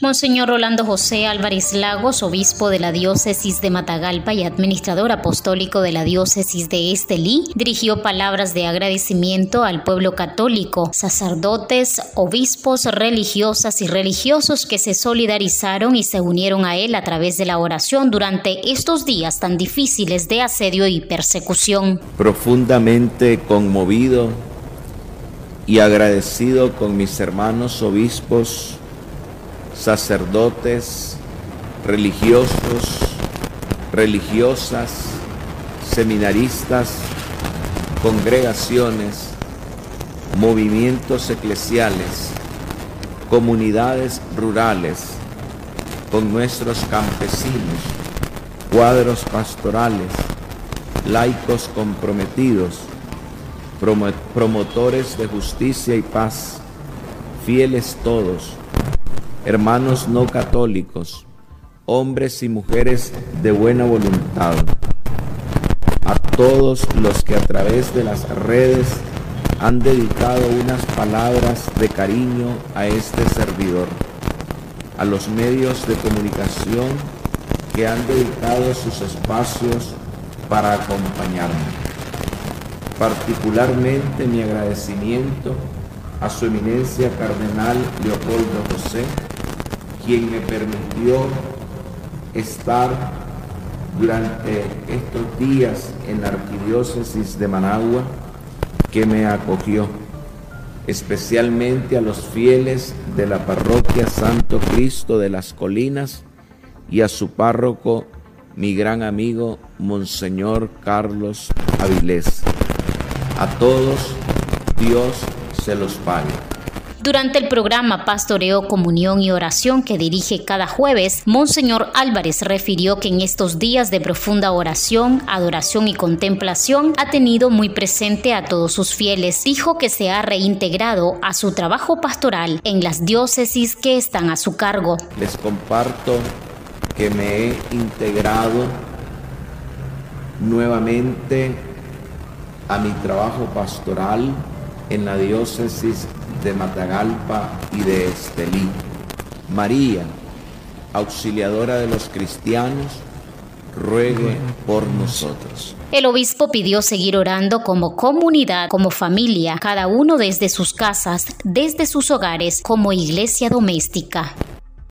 Monseñor Rolando José Álvarez Lagos, obispo de la diócesis de Matagalpa y administrador apostólico de la diócesis de Estelí, dirigió palabras de agradecimiento al pueblo católico, sacerdotes, obispos, religiosas y religiosos que se solidarizaron y se unieron a él a través de la oración durante estos días tan difíciles de asedio y persecución. Profundamente conmovido y agradecido con mis hermanos obispos, sacerdotes, religiosos, religiosas, seminaristas, congregaciones, movimientos eclesiales, comunidades rurales, con nuestros campesinos, cuadros pastorales, laicos comprometidos, promotores de justicia y paz, fieles todos, hermanos no católicos, hombres y mujeres de buena voluntad, a todos los que a través de las redes han dedicado unas palabras de cariño a este servidor, a los medios de comunicación que han dedicado sus espacios para acompañarme. Particularmente mi agradecimiento a su eminencia cardenal Leopoldo José, quien me permitió estar durante estos días en la arquidiócesis de Managua, que me acogió, especialmente a los fieles de la parroquia Santo Cristo de las Colinas y a su párroco, mi gran amigo Monseñor Carlos Avilés. A todos, Dios se los pague. Durante el programa Pastoreo, Comunión y Oración que dirige cada jueves, Monseñor Álvarez refirió que en estos días de profunda oración, adoración y contemplación ha tenido muy presente a todos sus fieles. Dijo que se ha reintegrado a su trabajo pastoral en las diócesis que están a su cargo. Les comparto que me he integrado nuevamente a mi trabajo pastoral en la diócesis de Matagalpa y de Estelí. María, auxiliadora de los cristianos, ruegue por nosotros. El obispo pidió seguir orando como comunidad, como familia, cada uno desde sus casas, desde sus hogares, como iglesia doméstica.